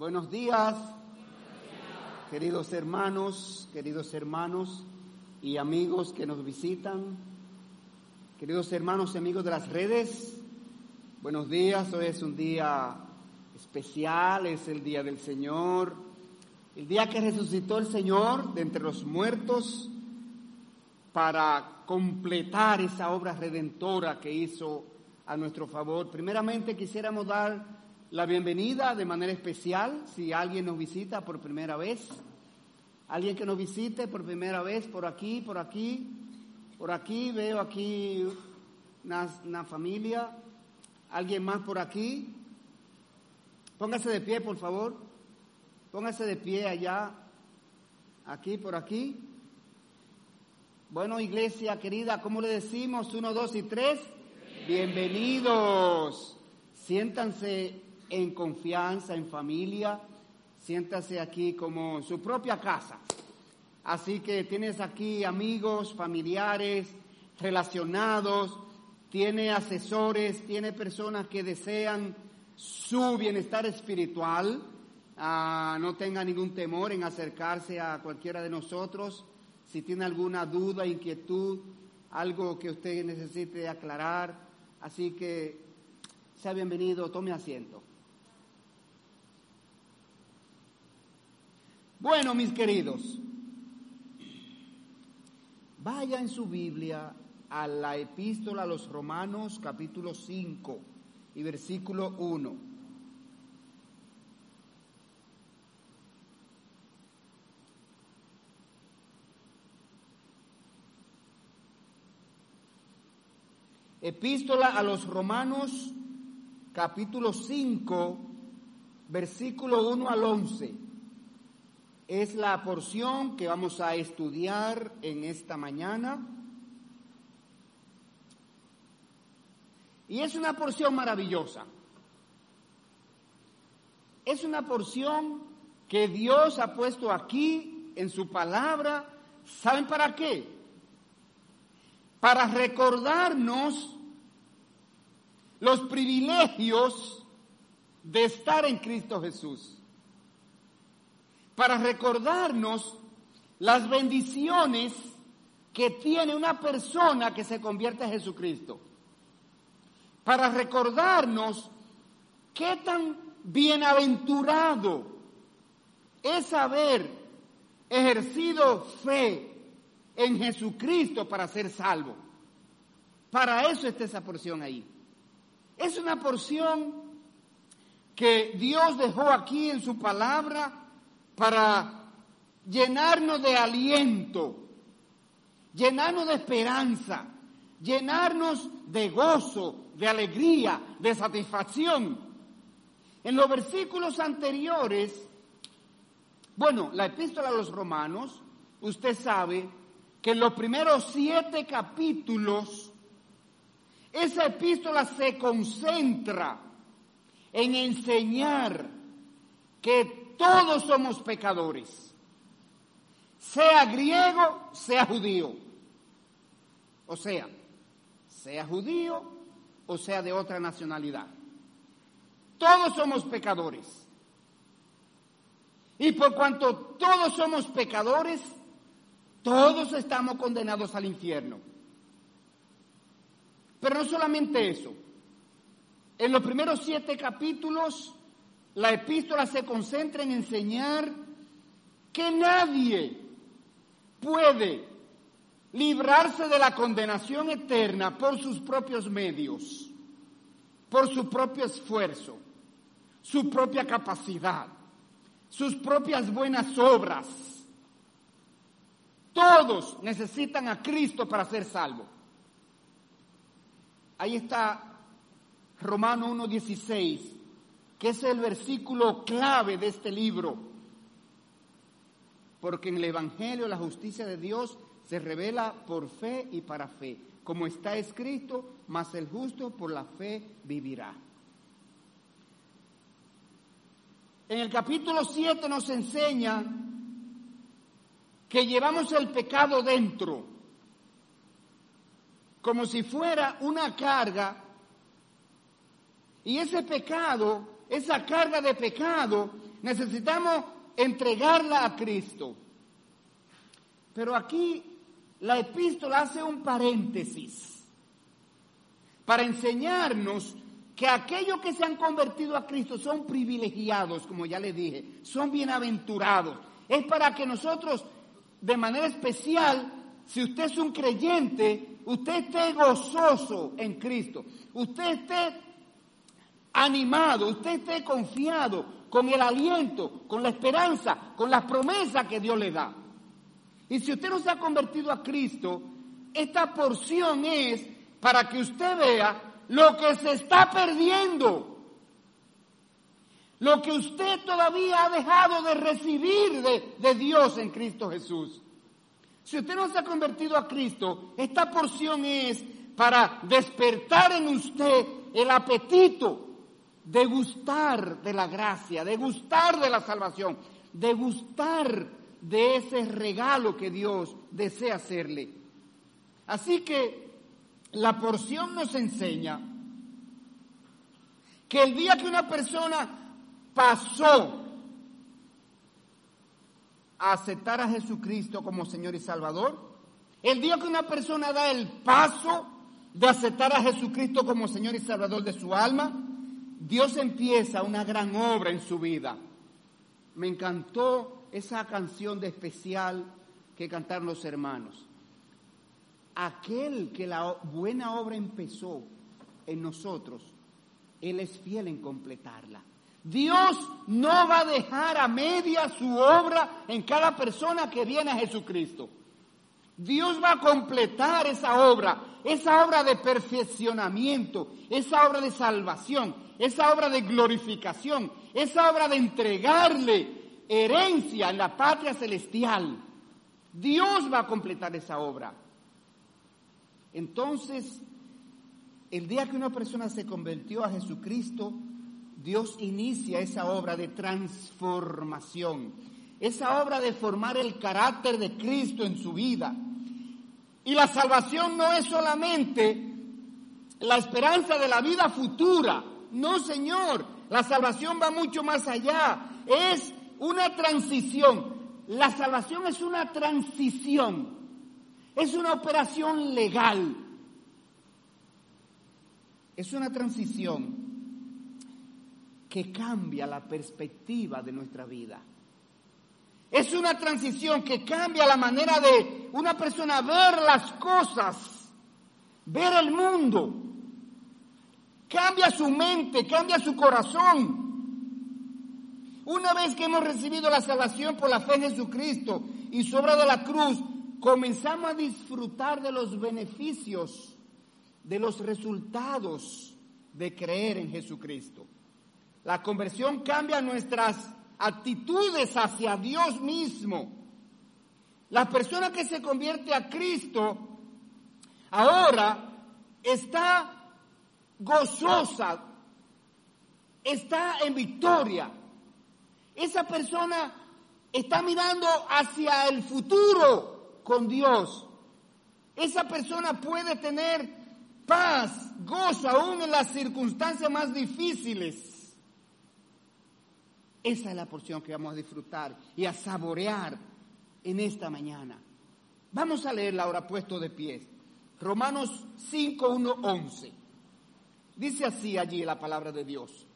Buenos días, queridos hermanos, queridos hermanos y amigos que nos visitan, queridos hermanos y amigos de las redes. Buenos días, hoy es un día especial, es el día del Señor, el día que resucitó el Señor de entre los muertos para completar esa obra redentora que hizo a nuestro favor. Primeramente quisiéramos dar la bienvenida de manera especial si alguien nos visita por primera vez. Alguien que nos visite por primera vez por aquí, por aquí, por aquí, veo aquí una, familia. Alguien más por aquí. Póngase de pie, por favor. Póngase de pie allá, aquí, por aquí. Bueno, iglesia querida, ¿cómo le decimos? Uno, dos y tres. Bienvenidos. Siéntanse en confianza, en familia. Siéntase aquí como su propia casa. Así que tienes aquí amigos, familiares, relacionados, tiene asesores, tiene personas que desean su bienestar espiritual. Ah, no tenga ningún temor en acercarse a cualquiera de nosotros si tiene alguna duda, inquietud, algo que usted necesite aclarar. Así que sea bienvenido, tome asiento. Bueno, mis queridos, vaya en su Biblia a la epístola a los Romanos capítulo 5 y versículo 1. Epístola a los Romanos, capítulo 5, versículo 1 al 11. Es la porción que vamos a estudiar en esta mañana. Y es una porción maravillosa. Es una porción que Dios ha puesto aquí en su palabra. ¿Saben para qué? para recordarnos los privilegios de estar en Cristo Jesús, para recordarnos las bendiciones que tiene una persona que se convierte en Jesucristo, para recordarnos qué tan bienaventurado es haber ejercido fe en Jesucristo para ser salvo. Para eso está esa porción ahí. Es una porción que Dios dejó aquí en su palabra para llenarnos de aliento, llenarnos de esperanza, llenarnos de gozo, de alegría, de satisfacción. En los versículos anteriores, bueno, la epístola a los romanos, usted sabe que en los primeros siete capítulos esa epístola se concentra en enseñar que todos somos pecadores, sea griego, sea judío, o sea, sea judío o sea de otra nacionalidad. Todos somos pecadores. Y por cuanto todos somos pecadores, todos estamos condenados al infierno. Pero no solamente eso. En los primeros siete capítulos, la epístola se concentra en enseñar que nadie puede librarse de la condenación eterna por sus propios medios, por su propio esfuerzo, su propia capacidad, sus propias buenas obras todos necesitan a Cristo para ser salvos. Ahí está Romano 1.16, que es el versículo clave de este libro. Porque en el Evangelio la justicia de Dios se revela por fe y para fe. Como está escrito, mas el justo por la fe vivirá. En el capítulo 7 nos enseña que llevamos el pecado dentro, como si fuera una carga, y ese pecado, esa carga de pecado, necesitamos entregarla a Cristo. Pero aquí la epístola hace un paréntesis para enseñarnos que aquellos que se han convertido a Cristo son privilegiados, como ya le dije, son bienaventurados. Es para que nosotros, de manera especial, si usted es un creyente, usted esté gozoso en Cristo, usted esté animado, usted esté confiado con el aliento, con la esperanza, con las promesas que Dios le da. Y si usted no se ha convertido a Cristo, esta porción es para que usted vea lo que se está perdiendo, lo que usted todavía ha dejado de recibir de, de Dios en Cristo Jesús. Si usted no se ha convertido a Cristo, esta porción es para despertar en usted el apetito de gustar de la gracia, de gustar de la salvación, de gustar de ese regalo que Dios desea hacerle. Así que la porción nos enseña que el día que una persona pasó a aceptar a Jesucristo como Señor y Salvador, el día que una persona da el paso de aceptar a Jesucristo como Señor y Salvador de su alma, Dios empieza una gran obra en su vida. Me encantó esa canción de especial que cantaron los hermanos. Aquel que la buena obra empezó en nosotros, Él es fiel en completarla. Dios no va a dejar a media su obra en cada persona que viene a Jesucristo. Dios va a completar esa obra, esa obra de perfeccionamiento, esa obra de salvación, esa obra de glorificación, esa obra de entregarle herencia en la patria celestial. Dios va a completar esa obra. Entonces, el día que una persona se convirtió a Jesucristo, Dios inicia esa obra de transformación, esa obra de formar el carácter de Cristo en su vida. Y la salvación no es solamente la esperanza de la vida futura. No, Señor, la salvación va mucho más allá. Es una transición. La salvación es una transición. Es una operación legal. Es una transición que cambia la perspectiva de nuestra vida. Es una transición que cambia la manera de una persona ver las cosas, ver el mundo. Cambia su mente, cambia su corazón. Una vez que hemos recibido la salvación por la fe en Jesucristo y su obra de la cruz, comenzamos a disfrutar de los beneficios, de los resultados de creer en Jesucristo. La conversión cambia nuestras actitudes hacia Dios mismo. La persona que se convierte a Cristo ahora está gozosa, está en victoria. Esa persona está mirando hacia el futuro con Dios. Esa persona puede tener paz, gozo aún en las circunstancias más difíciles. Esa es la porción que vamos a disfrutar y a saborear en esta mañana. Vamos a leerla ahora puesto de pie. Romanos 5, 1, 11. Dice así allí la palabra de Dios.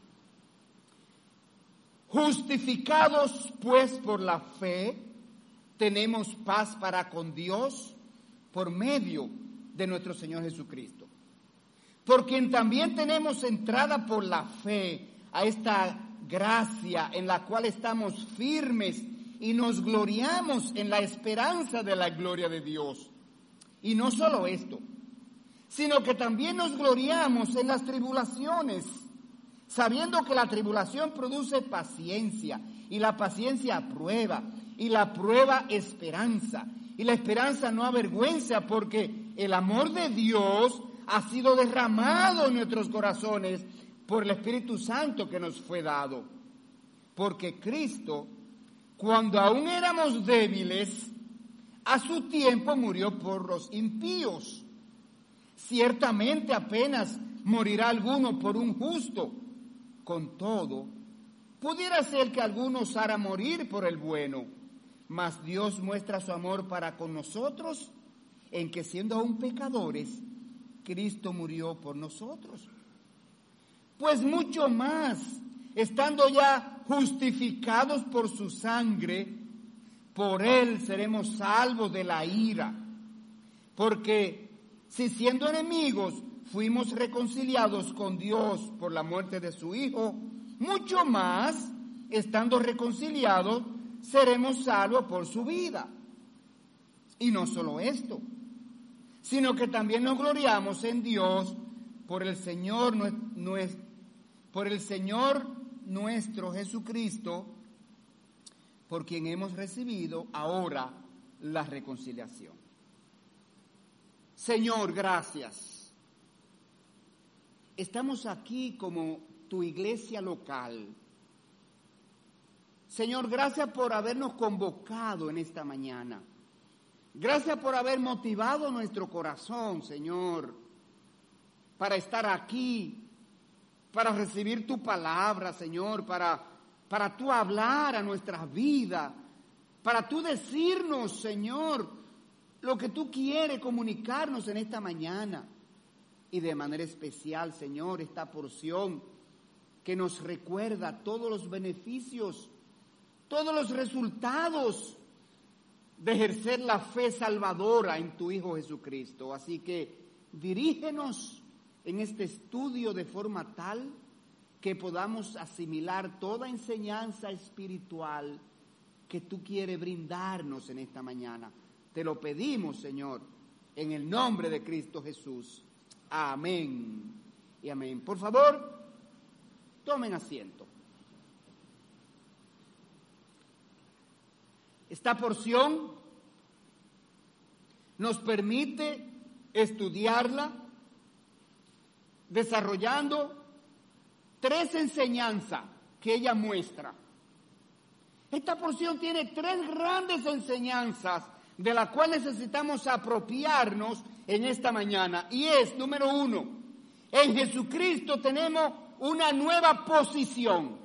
Justificados pues por la fe, tenemos paz para con Dios por medio de nuestro Señor Jesucristo. Por quien también tenemos entrada por la fe a esta gracia en la cual estamos firmes y nos gloriamos en la esperanza de la gloria de Dios. Y no solo esto, sino que también nos gloriamos en las tribulaciones, sabiendo que la tribulación produce paciencia y la paciencia prueba y la prueba esperanza y la esperanza no avergüenza porque el amor de Dios ha sido derramado en nuestros corazones por el Espíritu Santo que nos fue dado. Porque Cristo, cuando aún éramos débiles, a su tiempo murió por los impíos. Ciertamente apenas morirá alguno por un justo. Con todo, Pudiera ser que algunos osara morir por el bueno, mas Dios muestra su amor para con nosotros en que siendo aún pecadores, Cristo murió por nosotros. Pues mucho más, estando ya justificados por su sangre, por él seremos salvos de la ira. Porque si siendo enemigos fuimos reconciliados con Dios por la muerte de su Hijo, mucho más, estando reconciliados, seremos salvos por su vida. Y no solo esto, sino que también nos gloriamos en Dios por el Señor, por el Señor nuestro Jesucristo, por quien hemos recibido ahora la reconciliación. Señor, gracias. Estamos aquí como tu iglesia local. Señor, gracias por habernos convocado en esta mañana. Gracias por haber motivado nuestro corazón, Señor, para estar aquí, para recibir tu palabra, Señor, para, para tú hablar a nuestra vida, para tú decirnos, Señor, lo que tú quieres comunicarnos en esta mañana. Y de manera especial, Señor, esta porción que nos recuerda todos los beneficios, todos los resultados de ejercer la fe salvadora en tu Hijo Jesucristo. Así que dirígenos en este estudio de forma tal que podamos asimilar toda enseñanza espiritual que tú quieres brindarnos en esta mañana. Te lo pedimos, Señor, en el nombre de Cristo Jesús. Amén y amén. Por favor, tomen asiento. Esta porción nos permite estudiarla desarrollando tres enseñanzas que ella muestra. Esta porción tiene tres grandes enseñanzas de las cuales necesitamos apropiarnos en esta mañana. Y es, número uno, en Jesucristo tenemos una nueva posición.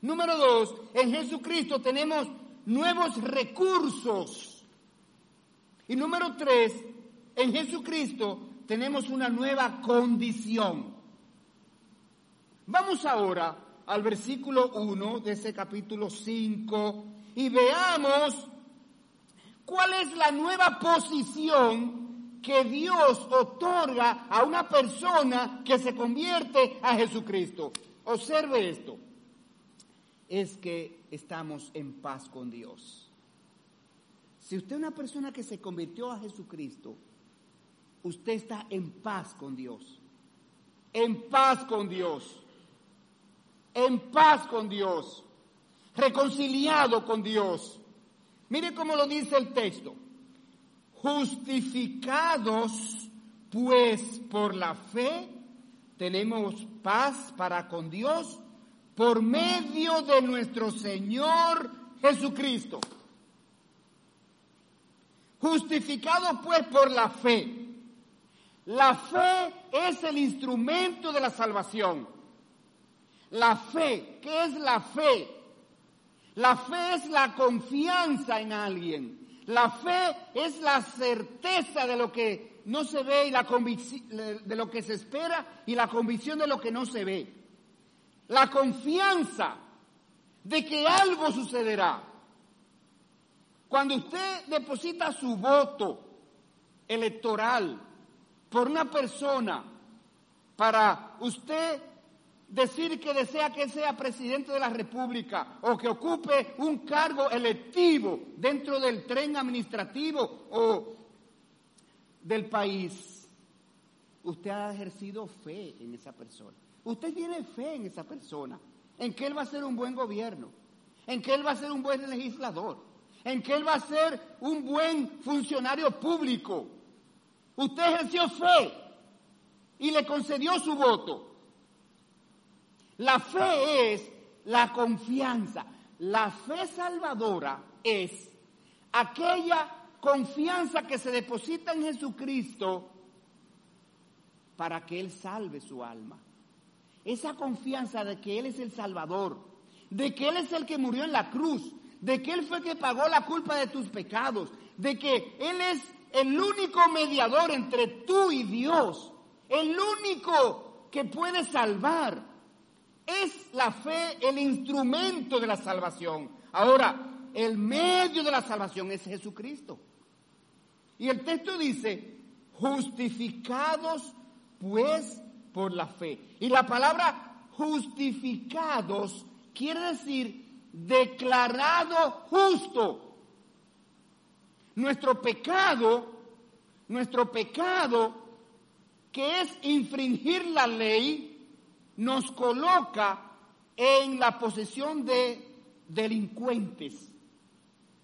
Número dos, en Jesucristo tenemos nuevos recursos. Y número tres, en Jesucristo tenemos una nueva condición. Vamos ahora al versículo 1 de ese capítulo 5 y veamos cuál es la nueva posición que Dios otorga a una persona que se convierte a Jesucristo. Observe esto es que estamos en paz con Dios. Si usted es una persona que se convirtió a Jesucristo, usted está en paz con Dios. En paz con Dios. En paz con Dios. Reconciliado con Dios. Mire cómo lo dice el texto. Justificados pues por la fe, tenemos paz para con Dios por medio de nuestro Señor Jesucristo. Justificado pues por la fe. La fe es el instrumento de la salvación. La fe, ¿qué es la fe? La fe es la confianza en alguien. La fe es la certeza de lo que no se ve y la de lo que se espera y la convicción de lo que no se ve la confianza de que algo sucederá. Cuando usted deposita su voto electoral por una persona para usted decir que desea que sea presidente de la República o que ocupe un cargo electivo dentro del tren administrativo o del país, usted ha ejercido fe en esa persona. Usted tiene fe en esa persona, en que él va a ser un buen gobierno, en que él va a ser un buen legislador, en que él va a ser un buen funcionario público. Usted ejerció fe y le concedió su voto. La fe es la confianza. La fe salvadora es aquella confianza que se deposita en Jesucristo para que Él salve su alma. esa confianza de que Él es el Salvador, de que Él es el que murió en la cruz, de que Él fue el que pagó la culpa de tus pecados, de que Él es el único mediador entre tú y Dios, el único que puede salvar. Es la fe el instrumento de la salvación. Ahora, el medio de la salvación es Jesucristo. Y el texto dice, justificados pues por la fe. Y la palabra justificados quiere decir declarado justo. Nuestro pecado, nuestro pecado, que es infringir la ley, nos coloca en la posesión de delincuentes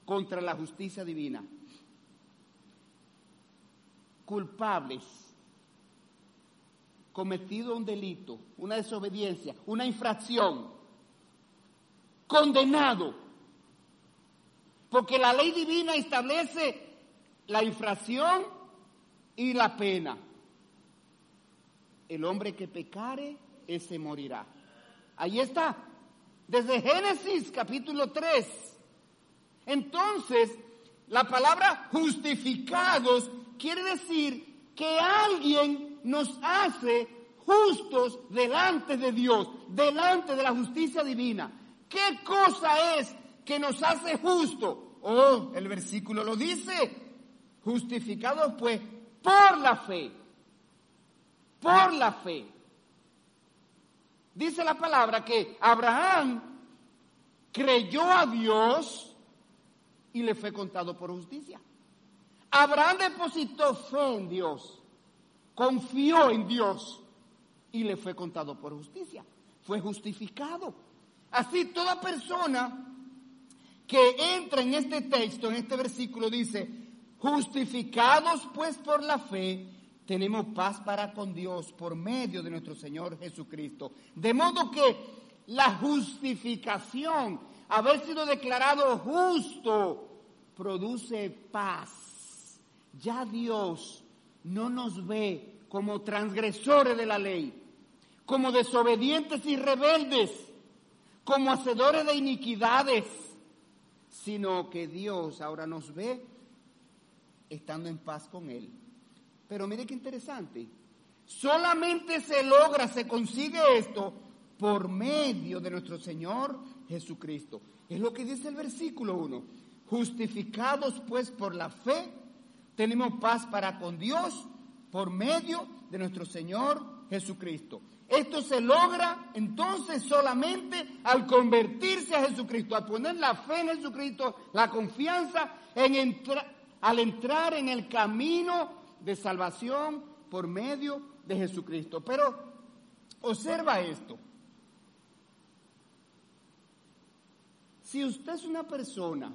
contra la justicia divina, culpables, cometido un delito, una desobediencia, una infracción, condenado, porque la ley divina establece la infracción y la pena. El hombre que pecare, ese morirá. Ahí está, desde Génesis capítulo 3. Entonces, la palabra justificados quiere decir que alguien nos hace justos delante de Dios, delante de la justicia divina. ¿Qué cosa es que nos hace justo. Oh, el versículo lo dice. Justificados pues por la fe. Por la fe. Dice la palabra que Abraham creyó a Dios y le fue contado por justicia. Abraham depositó fe en Dios, confió en Dios y le fue contado por justicia. Fue justificado. Así toda persona que entra en este texto, en este versículo, dice, justificados pues por la fe, tenemos paz para con Dios por medio de nuestro Señor Jesucristo. De modo que la justificación, haber sido declarado justo, produce paz. Ya Dios no nos ve como transgresores de la ley, como desobedientes y rebeldes, como hacedores de iniquidades sino que Dios ahora nos ve estando en paz con Él. Pero mire qué interesante, solamente se logra, se consigue esto por medio de nuestro Señor Jesucristo. Es lo que dice el versículo 1. Justificados pues por la fe, tenemos paz para con Dios por medio de nuestro Señor Jesucristo. Esto se logra entonces solamente al convertirse a Jesucristo, al poner la fe en Jesucristo, la confianza en al entrar en el camino de salvación por medio de Jesucristo. Pero observa esto. Si usted es una persona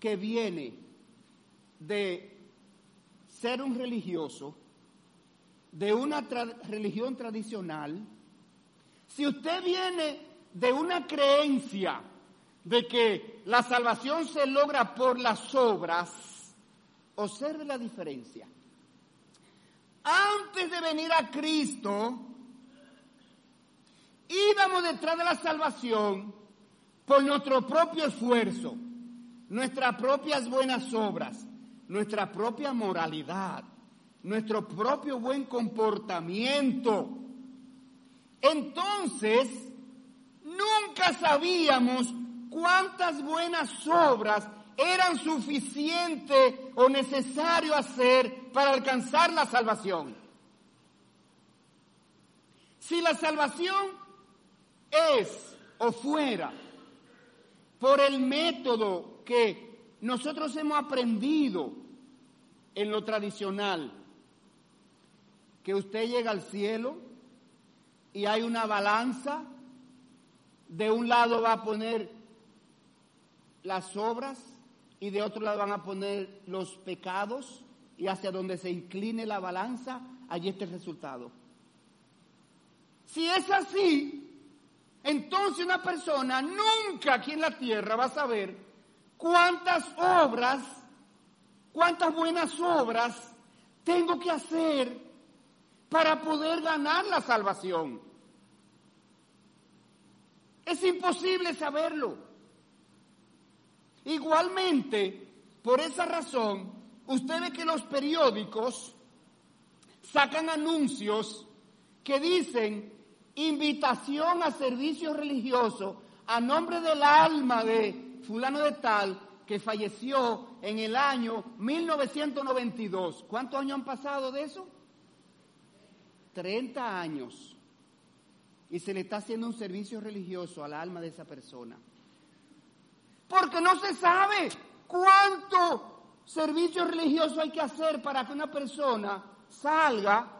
que viene de ser un religioso, de una religión tradicional, si usted viene de una creencia de que la salvación se logra por las obras, observe la diferencia. Antes de venir a Cristo, íbamos detrás de la salvación por nuestro propio esfuerzo, nuestras propias buenas obras, nuestra propia moralidad nuestro propio buen comportamiento. Entonces, nunca sabíamos cuántas buenas obras eran suficientes o necesario hacer para alcanzar la salvación. Si la salvación es o fuera por el método que nosotros hemos aprendido en lo tradicional, que usted llega al cielo y hay una balanza, de un lado va a poner las obras y de otro lado van a poner los pecados y hacia donde se incline la balanza, allí está el resultado. Si es así, entonces una persona nunca aquí en la tierra va a saber cuántas obras, cuántas buenas obras tengo que hacer para poder ganar la salvación. Es imposible saberlo. Igualmente, por esa razón, usted ve que los periódicos sacan anuncios que dicen invitación a servicio religioso a nombre del alma de fulano de tal que falleció en el año 1992. ¿Cuántos años han pasado de eso? 30 años. Y se le está haciendo un servicio religioso al alma de esa persona. Porque no se sabe cuánto servicio religioso hay que hacer para que una persona salga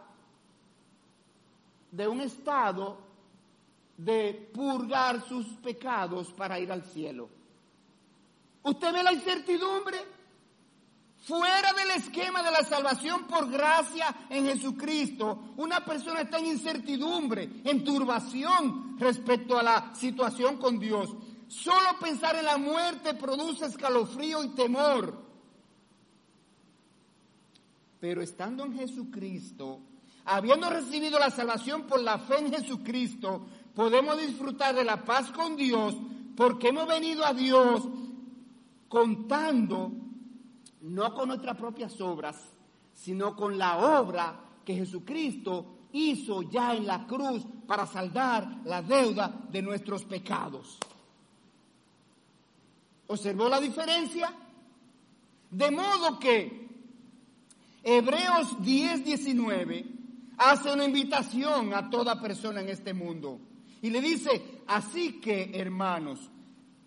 de un estado de purgar sus pecados para ir al cielo. ¿Usted ve la incertidumbre? Fuera del esquema de la salvación por gracia en Jesucristo, una persona está en incertidumbre, en turbación respecto a la situación con Dios. Solo pensar en la muerte produce escalofrío y temor. Pero estando en Jesucristo, habiendo recibido la salvación por la fe en Jesucristo, podemos disfrutar de la paz con Dios porque hemos venido a Dios contando no con nuestras propias obras, sino con la obra que Jesucristo hizo ya en la cruz para saldar la deuda de nuestros pecados. ¿Observó la diferencia? De modo que Hebreos 10, 19 hace una invitación a toda persona en este mundo y le dice, así que hermanos,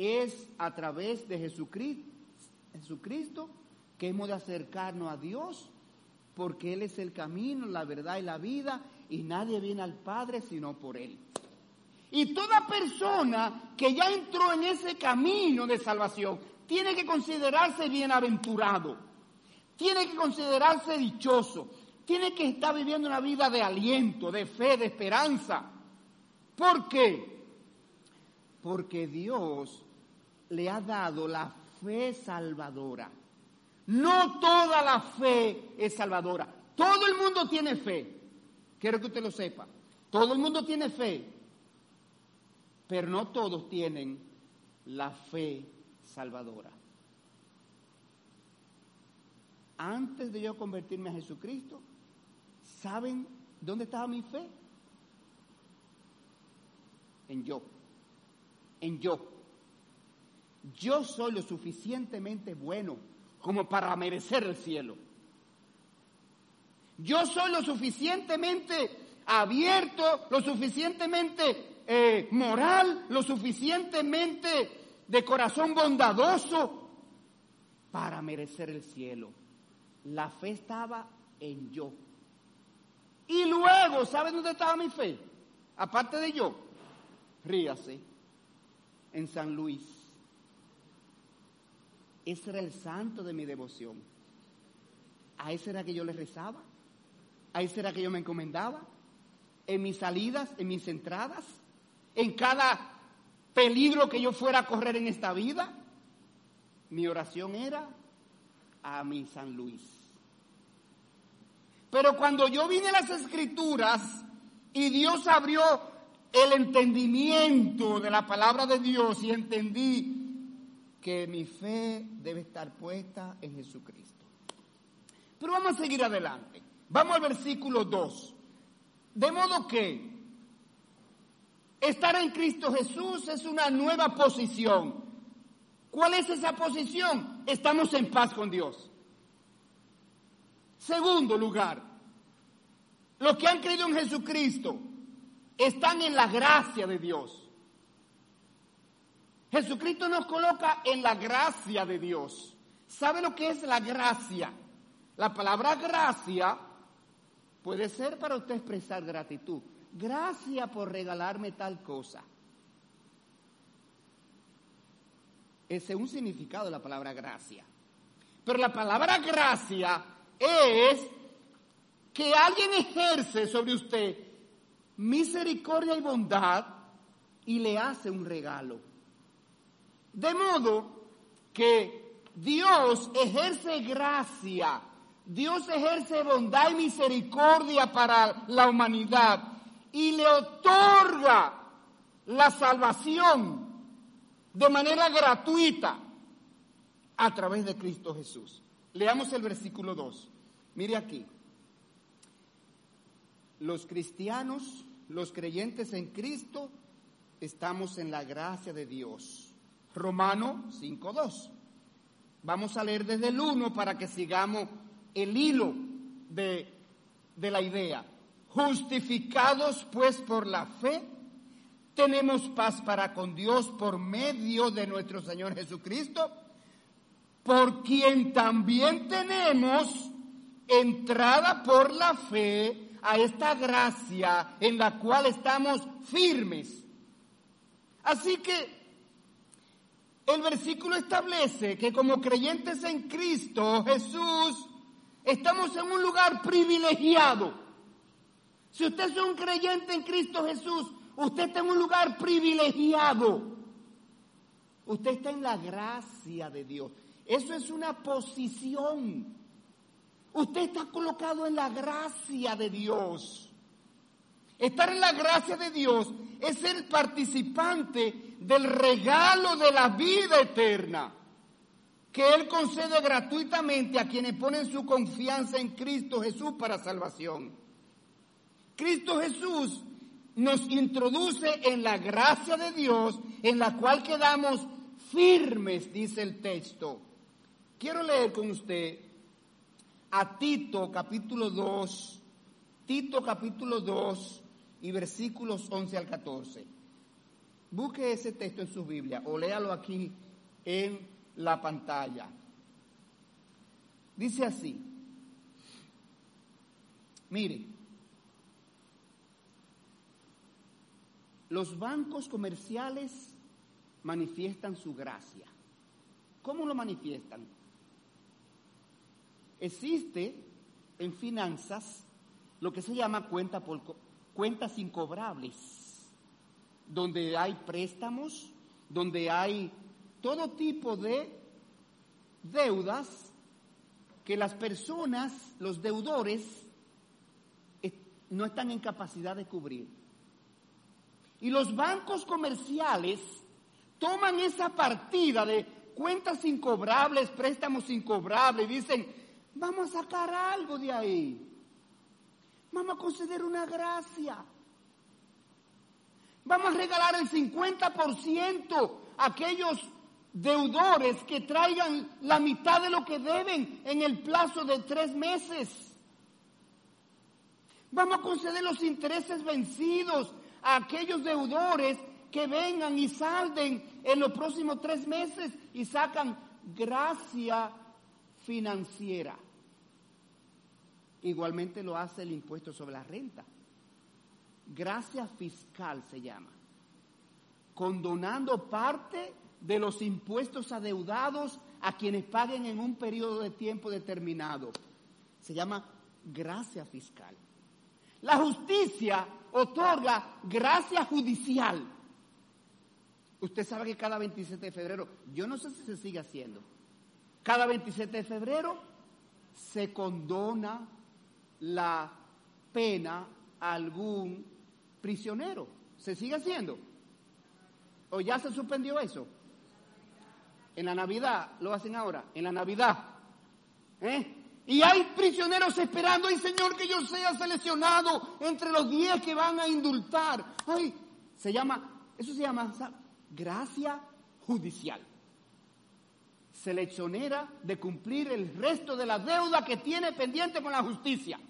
es a través de Jesucristo, que hemos de acercarnos a Dios, porque Él es el camino, la verdad y la vida, y nadie viene al Padre sino por Él. Y toda persona que ya entró en ese camino de salvación tiene que considerarse bienaventurado, tiene que considerarse dichoso, tiene que estar viviendo una vida de aliento, de fe, de esperanza. ¿Por qué? Porque Dios le ha dado la fe salvadora. No toda la fe es salvadora. Todo el mundo tiene fe. Quiero que usted lo sepa. Todo el mundo tiene fe. Pero no todos tienen la fe salvadora. Antes de yo convertirme a Jesucristo, ¿saben dónde estaba mi fe? En yo. En yo yo soy lo suficientemente bueno como para merecer el cielo. Yo soy lo suficientemente abierto, lo suficientemente eh, moral, lo suficientemente de corazón bondadoso para merecer el cielo. La fe estaba en yo. Y luego, ¿saben dónde estaba mi fe? Aparte de yo, ríase, en San Luis. Ese era el santo de mi devoción. A ese era que yo le rezaba. A ese era que yo me encomendaba. En mis salidas, en mis entradas, en cada peligro que yo fuera a correr en esta vida, mi oración era a mi San Luis. Pero cuando yo vine a las escrituras y Dios abrió el entendimiento de la palabra de Dios y entendí que mi fe debe estar puesta en Jesucristo. Pero vamos a seguir adelante. Vamos al versículo 2. De modo que estar en Cristo Jesús es una nueva posición. ¿Cuál es esa posición? Estamos en paz con Dios. Segundo lugar, los que han creído en Jesucristo están en la gracia de Dios. Jesucristo nos coloca en la gracia de Dios. ¿Sabe lo que es la gracia? La palabra gracia puede ser para usted expresar gratitud. Gracias por regalarme tal cosa. Ese es un significado de la palabra gracia. Pero la palabra gracia es que alguien ejerce sobre usted misericordia y bondad y le hace un regalo. De modo que Dios ejerce gracia, Dios ejerce bondad y misericordia para la humanidad y le otorga la salvación de manera gratuita a través de Cristo Jesús. Leamos el versículo 2. Mire aquí. Los cristianos, los creyentes en Cristo, estamos en la gracia de Dios. Romano 5.2. Vamos a leer desde el 1 para que sigamos el hilo de, de la idea. Justificados pues por la fe, tenemos paz para con Dios por medio de nuestro Señor Jesucristo, por quien también tenemos entrada por la fe a esta gracia en la cual estamos firmes. Así que el versículo establece que como creyentes en Cristo Jesús, estamos en un lugar privilegiado. Si usted es un creyente en Cristo Jesús, usted está en un lugar privilegiado. Usted está en la gracia de Dios. Eso es una posición. Usted está colocado en la gracia de Dios. Estar en la gracia de Dios es ser participante del regalo de la vida eterna que Él concede gratuitamente a quienes ponen su confianza en Cristo Jesús para salvación. Cristo Jesús nos introduce en la gracia de Dios en la cual quedamos firmes, dice el texto. Quiero leer con usted a Tito capítulo 2, Tito capítulo 2 y versículos 11 al 14. Busque ese texto en su Biblia o léalo aquí en la pantalla. Dice así, mire, los bancos comerciales manifiestan su gracia. ¿Cómo lo manifiestan? Existe en finanzas lo que se llama cuenta por, cuentas incobrables, donde hay préstamos, donde hay todo tipo de deudas que las personas, los deudores, no están en capacidad de cubrir. Y los bancos comerciales toman esa partida de cuentas incobrables, préstamos incobrables, y dicen, Vamos a sacar algo de ahí. Vamos a conceder una gracia. Vamos a regalar el 50% a aquellos deudores que traigan la mitad de lo que deben en el plazo de tres meses. Vamos a conceder los intereses vencidos a aquellos deudores que vengan y salden en los próximos tres meses y sacan gracia financiera. Igualmente lo hace el impuesto sobre la renta. Gracia fiscal se llama. Condonando parte de los impuestos adeudados a quienes paguen en un periodo de tiempo determinado. Se llama gracia fiscal. La justicia otorga gracia judicial. Usted sabe que cada 27 de febrero, yo no sé si se sigue haciendo, cada 27 de febrero se condona la pena a algún prisionero. ¿Se sigue haciendo? ¿O ya se suspendió eso? En la Navidad, lo hacen ahora, en la Navidad. ¿Eh? Y hay prisioneros esperando, ay Señor, que yo sea seleccionado entre los diez que van a indultar. Ay, se llama, eso se llama gracia judicial seleccionera de cumplir el resto de la deuda que tiene pendiente con la justicia.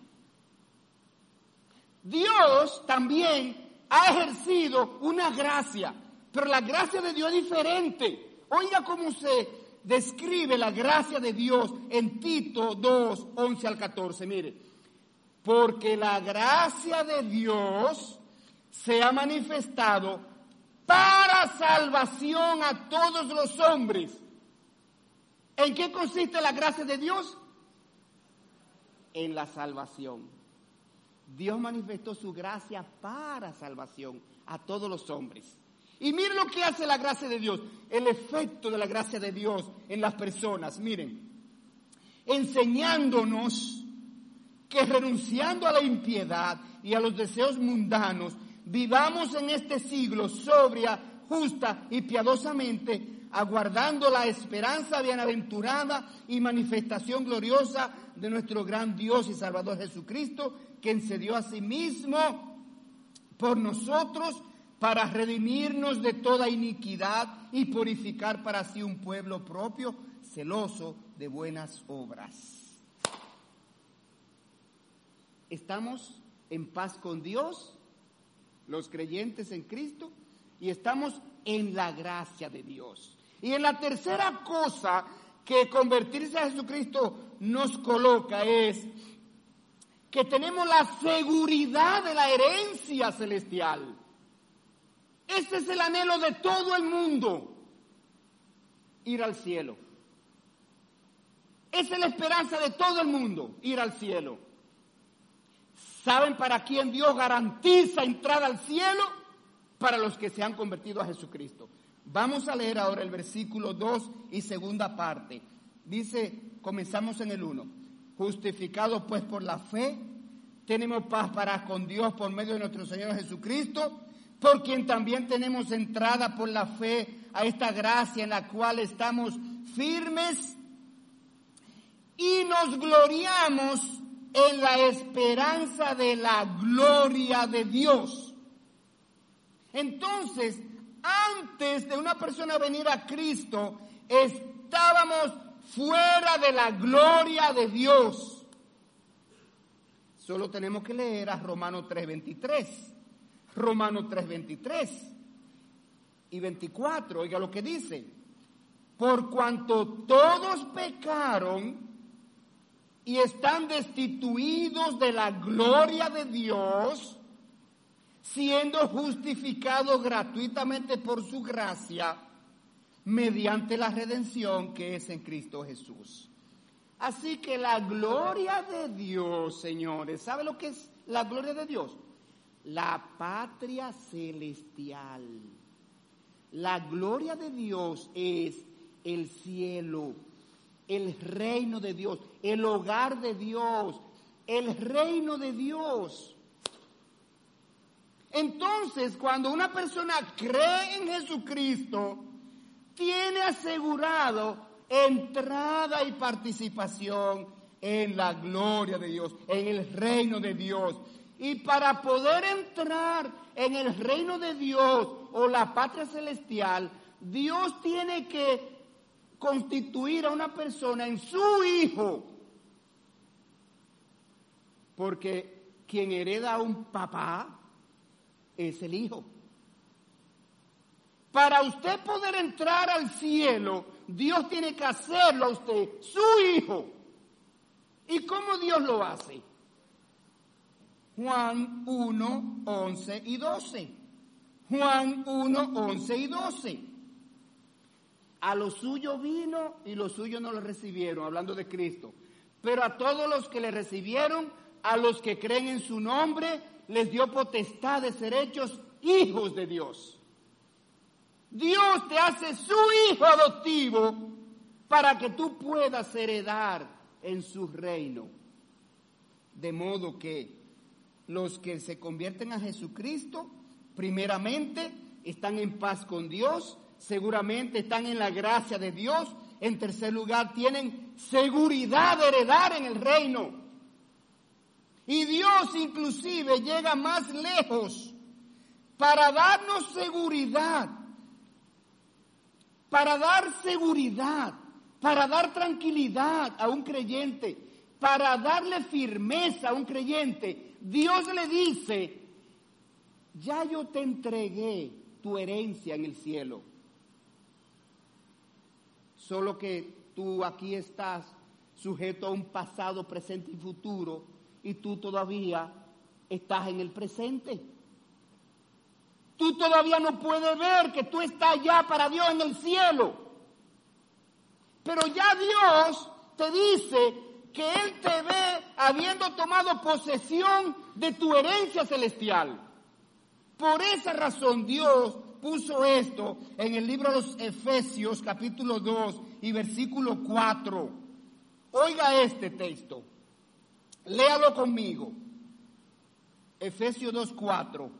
Dios también ha ejercido una gracia, pero la gracia de Dios es diferente. Oiga cómo se describe la gracia de Dios en Tito 2, 11 al 14. Mire, porque la gracia de Dios se ha manifestado para salvación a todos los hombres. ¿En qué consiste la gracia de Dios? En la salvación. Dios manifestó su gracia para salvación a todos los hombres. Y miren lo que hace la gracia de Dios, el efecto de la gracia de Dios en las personas. Miren, enseñándonos que renunciando a la impiedad y a los deseos mundanos, vivamos en este siglo sobria, justa y piadosamente, aguardando la esperanza bienaventurada y manifestación gloriosa de nuestro gran Dios y Salvador Jesucristo, quien se dio a sí mismo por nosotros para redimirnos de toda iniquidad y purificar para sí un pueblo propio, celoso de buenas obras. Estamos en paz con Dios, los creyentes en Cristo, y estamos en la gracia de Dios. Y en la tercera cosa que convertirse a Jesucristo nos coloca es que tenemos la seguridad de la herencia celestial. Ese es el anhelo de todo el mundo, ir al cielo. Esa es la esperanza de todo el mundo, ir al cielo. ¿Saben para quién Dios garantiza entrada al cielo? Para los que se han convertido a Jesucristo. Vamos a leer ahora el versículo 2 y segunda parte. Dice, comenzamos en el 1. Justificados pues por la fe, tenemos paz para con Dios por medio de nuestro Señor Jesucristo por quien también tenemos entrada por la fe a esta gracia en la cual estamos firmes y nos gloriamos en la esperanza de la gloria de Dios. Entonces, antes de una persona venir a Cristo, estábamos fuera de la gloria de Dios. Solo tenemos que leer a Romano 3:23. Romanos 3:23 y 24, oiga lo que dice, por cuanto todos pecaron y están destituidos de la gloria de Dios, siendo justificados gratuitamente por su gracia, mediante la redención que es en Cristo Jesús. Así que la gloria de Dios, señores, ¿sabe lo que es la gloria de Dios? la patria celestial. La gloria de Dios es el cielo, el reino de Dios, el hogar de Dios, el reino de Dios. Entonces, cuando una persona cree en Jesucristo, tiene asegurado entrada y participación en la gloria de Dios, en el reino de Dios. Y para poder entrar en el reino de Dios o la patria celestial, Dios tiene que constituir a una persona en su hijo. Porque quien hereda a un papá es el hijo. Para usted poder entrar al cielo, Dios tiene que hacerlo a usted, su hijo. ¿Y cómo Dios lo hace? Juan 1, 11 y 12. Juan 1, 11 y 12. A lo suyo vino y los suyos no lo recibieron, hablando de Cristo. Pero a todos los que le recibieron, a los que creen en su nombre, les dio potestad de ser hechos hijos de Dios. Dios te hace su hijo adoptivo para que tú puedas heredar en su reino. De modo que los que se convierten a Jesucristo, primeramente, están en paz con Dios, seguramente están en la gracia de Dios, en tercer lugar, tienen seguridad de heredar en el reino. Y Dios inclusive llega más lejos para darnos seguridad, para dar seguridad, para dar tranquilidad a un creyente, para darle firmeza a un creyente Dios le dice, ya yo te entregué tu herencia en el cielo. Solo que tú aquí estás sujeto a un pasado, presente y futuro y tú todavía estás en el presente. Tú todavía no puedes ver que tú estás ya para Dios en el cielo. Pero ya Dios te dice que Él te ve habiendo tomado posesión de tu herencia celestial. Por esa razón Dios puso esto en el libro de los Efesios capítulo 2 y versículo 4. Oiga este texto. Léalo conmigo. Efesios 2.4.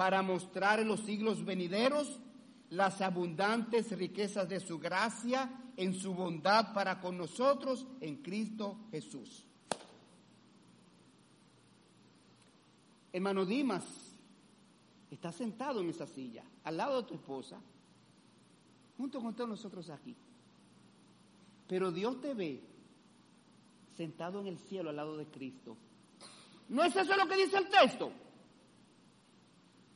para mostrar en los siglos venideros las abundantes riquezas de su gracia en su bondad para con nosotros en Cristo Jesús. Hermano Dimas, está sentado en esa silla, al lado de tu esposa, junto con todos nosotros aquí. Pero Dios te ve sentado en el cielo al lado de Cristo ¿No es eso lo que dice el texto?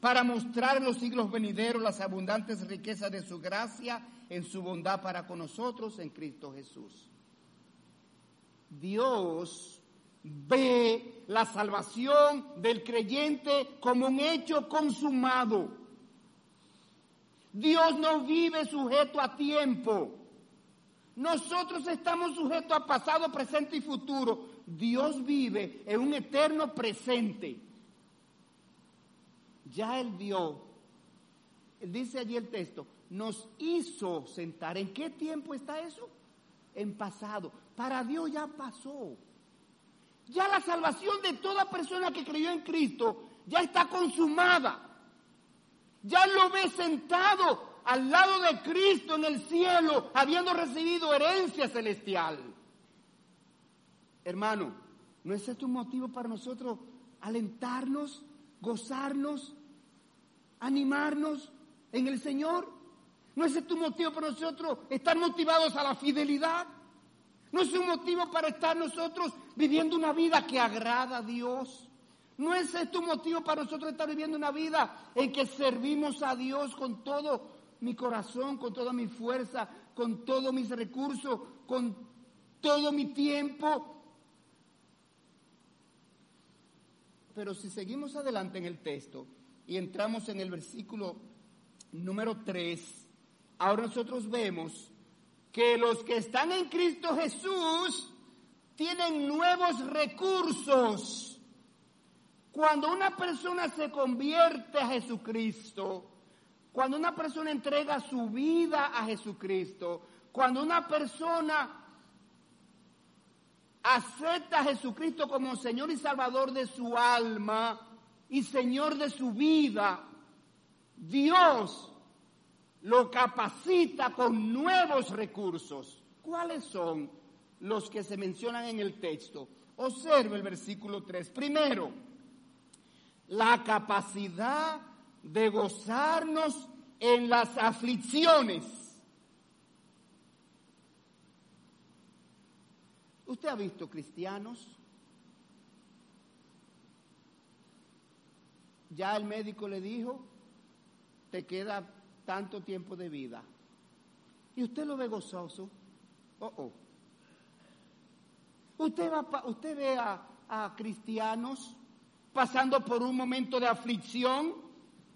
para mostrar en los siglos venideros las abundantes riquezas de su gracia en su bondad para con nosotros en Cristo Jesús. Dios ve la salvación del creyente como un hecho consumado. Dios no vive sujeto a tiempo. Nosotros estamos sujetos a pasado, presente y futuro. Dios vive en un eterno presente. Ya Él vio, dice allí el texto, nos hizo sentar. ¿En qué tiempo está eso? En pasado. Para Dios ya pasó. Ya la salvación de toda persona que creyó en Cristo ya está consumada. Ya lo ve sentado al lado de Cristo en el cielo, habiendo recibido herencia celestial. Hermano, ¿no es esto un motivo para nosotros alentarnos, gozarnos, animarnos en el Señor? ¿No es esto un motivo para nosotros estar motivados a la fidelidad? ¿No es un motivo para estar nosotros viviendo una vida que agrada a Dios? ¿No es esto un motivo para nosotros estar viviendo una vida en que servimos a Dios con todo mi corazón, con toda mi fuerza, con todos mis recursos, con todo mi tiempo, Pero si seguimos adelante en el texto y entramos en el versículo número 3, ahora nosotros vemos que los que están en Cristo Jesús tienen nuevos recursos. Cuando una persona se convierte a Jesucristo, cuando una persona entrega su vida a Jesucristo, cuando una persona acepta a Jesucristo como Señor y Salvador de su alma y Señor de su vida, Dios lo capacita con nuevos recursos. ¿Cuáles son los que se mencionan en el texto? Observe el versículo 3. Primero, la capacidad de gozarnos en las aflicciones. ¿Usted ha visto cristianos? Ya el médico le dijo, te queda tanto tiempo de vida. Y usted lo ve gozoso. Oh, oh. Usted, va, usted ve a, cristianos pasando por un momento de aflicción,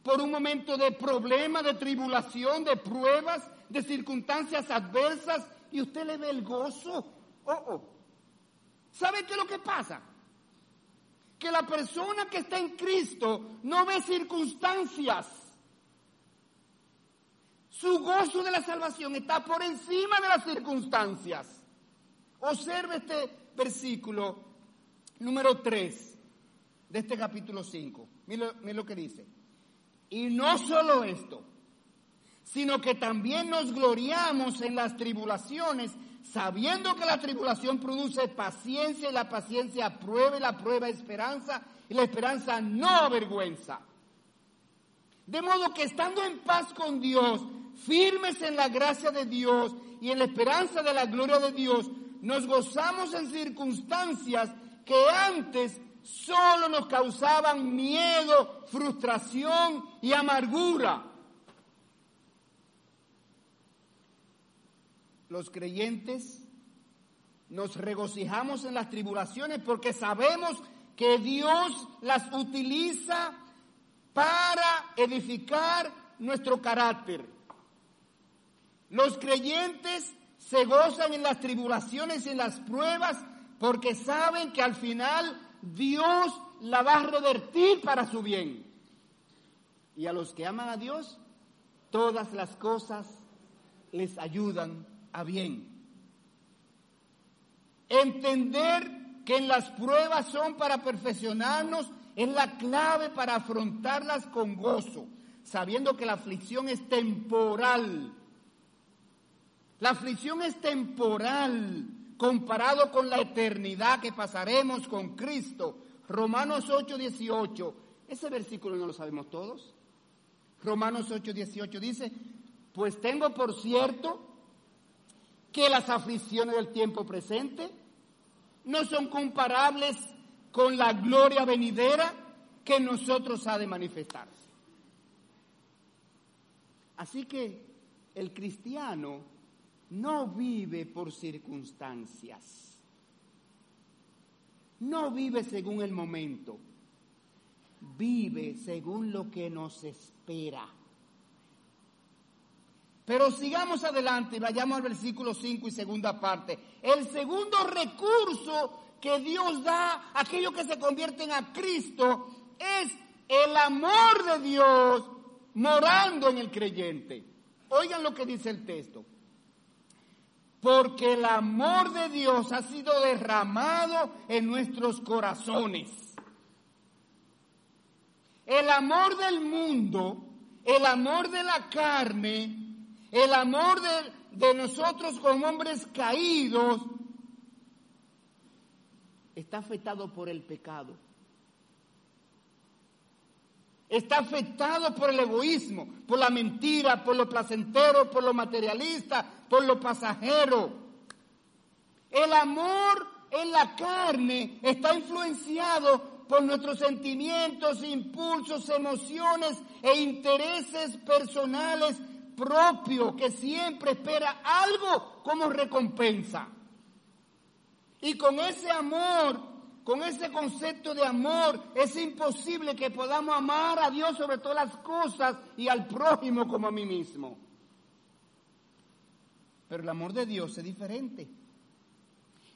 por un momento de problema, de tribulación, de pruebas, de circunstancias adversas, y usted le ve el gozo. Oh, oh. ¿Sabe qué es lo que pasa? Que la persona que está en Cristo no ve circunstancias. Su gozo de la salvación está por encima de las circunstancias. Observe este versículo número 3 de este capítulo 5. Mira, lo que dice. Y no solo esto, sino que también nos gloriamos en las tribulaciones, sabiendo que la tribulación produce paciencia y la paciencia prueba y la prueba esperanza y la esperanza no avergüenza. De modo que estando en paz con Dios, firmes en la gracia de Dios y en la esperanza de la gloria de Dios, nos gozamos en circunstancias que antes solo nos causaban miedo, frustración y amargura. Los creyentes nos regocijamos en las tribulaciones porque sabemos que Dios las utiliza para edificar nuestro carácter. Los creyentes se gozan en las tribulaciones y en las pruebas porque saben que al final Dios la va a revertir para su bien. Y a los que aman a Dios, todas las cosas les ayudan a bien. Entender que las pruebas son para perfeccionarnos es la clave para afrontarlas con gozo, sabiendo que la aflicción es temporal. La aflicción es temporal comparado con la eternidad que pasaremos con Cristo. Romanos 8, 18. Ese versículo no lo sabemos todos. Romanos 8, 18 dice, pues tengo por cierto que las aflicciones del tiempo presente no son comparables con la gloria venidera que nosotros ha de manifestarse. Así que el cristiano no vive por circunstancias, no vive según el momento, vive según lo que nos espera. Pero sigamos adelante y vayamos al versículo 5 y segunda parte. El segundo recurso que Dios da a aquellos que se convierten a Cristo es el amor de Dios morando en el creyente. Oigan lo que dice el texto porque el amor de Dios ha sido derramado en nuestros corazones. El amor del mundo, el amor de la carne, el amor de, nosotros como hombres caídos, está afectado por el pecado. Está afectado por el egoísmo, por la mentira, por lo placentero, por lo materialista, por lo pasajero. El amor en la carne está influenciado por nuestros sentimientos, impulsos, emociones e intereses personales propios que siempre espera algo como recompensa. Y con ese amor con ese concepto de amor es imposible que podamos amar a Dios sobre todas las cosas y al prójimo como a mí mismo. Pero el amor de Dios es diferente.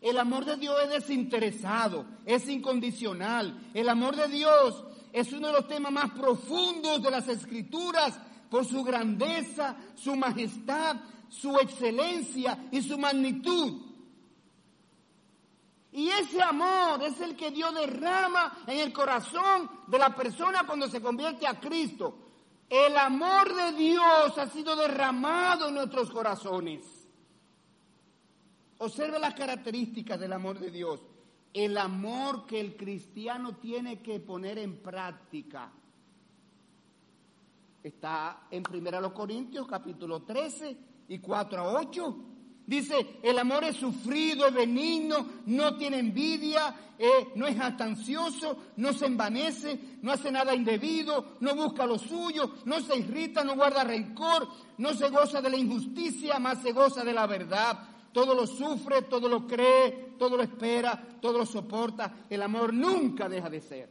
El amor de Dios es desinteresado, es incondicional. El amor de Dios es uno de los temas más profundos de las escrituras por su grandeza, su majestad, su excelencia y su magnitud. Y ese amor es el que Dios derrama en el corazón de la persona cuando se convierte a Cristo. El amor de Dios ha sido derramado en nuestros corazones. Observe las características del amor de Dios. El amor que el cristiano tiene que poner en práctica. Está en 1 Corintios capítulo 13 y 4 a 8. Dice, el amor es sufrido, benigno, no tiene envidia, eh, no es atancioso, no se envanece, no hace nada indebido, no busca lo suyo, no se irrita, no guarda rencor, no se goza de la injusticia, más se goza de la verdad. Todo lo sufre, todo lo cree, todo lo espera, todo lo soporta. El amor nunca deja de ser.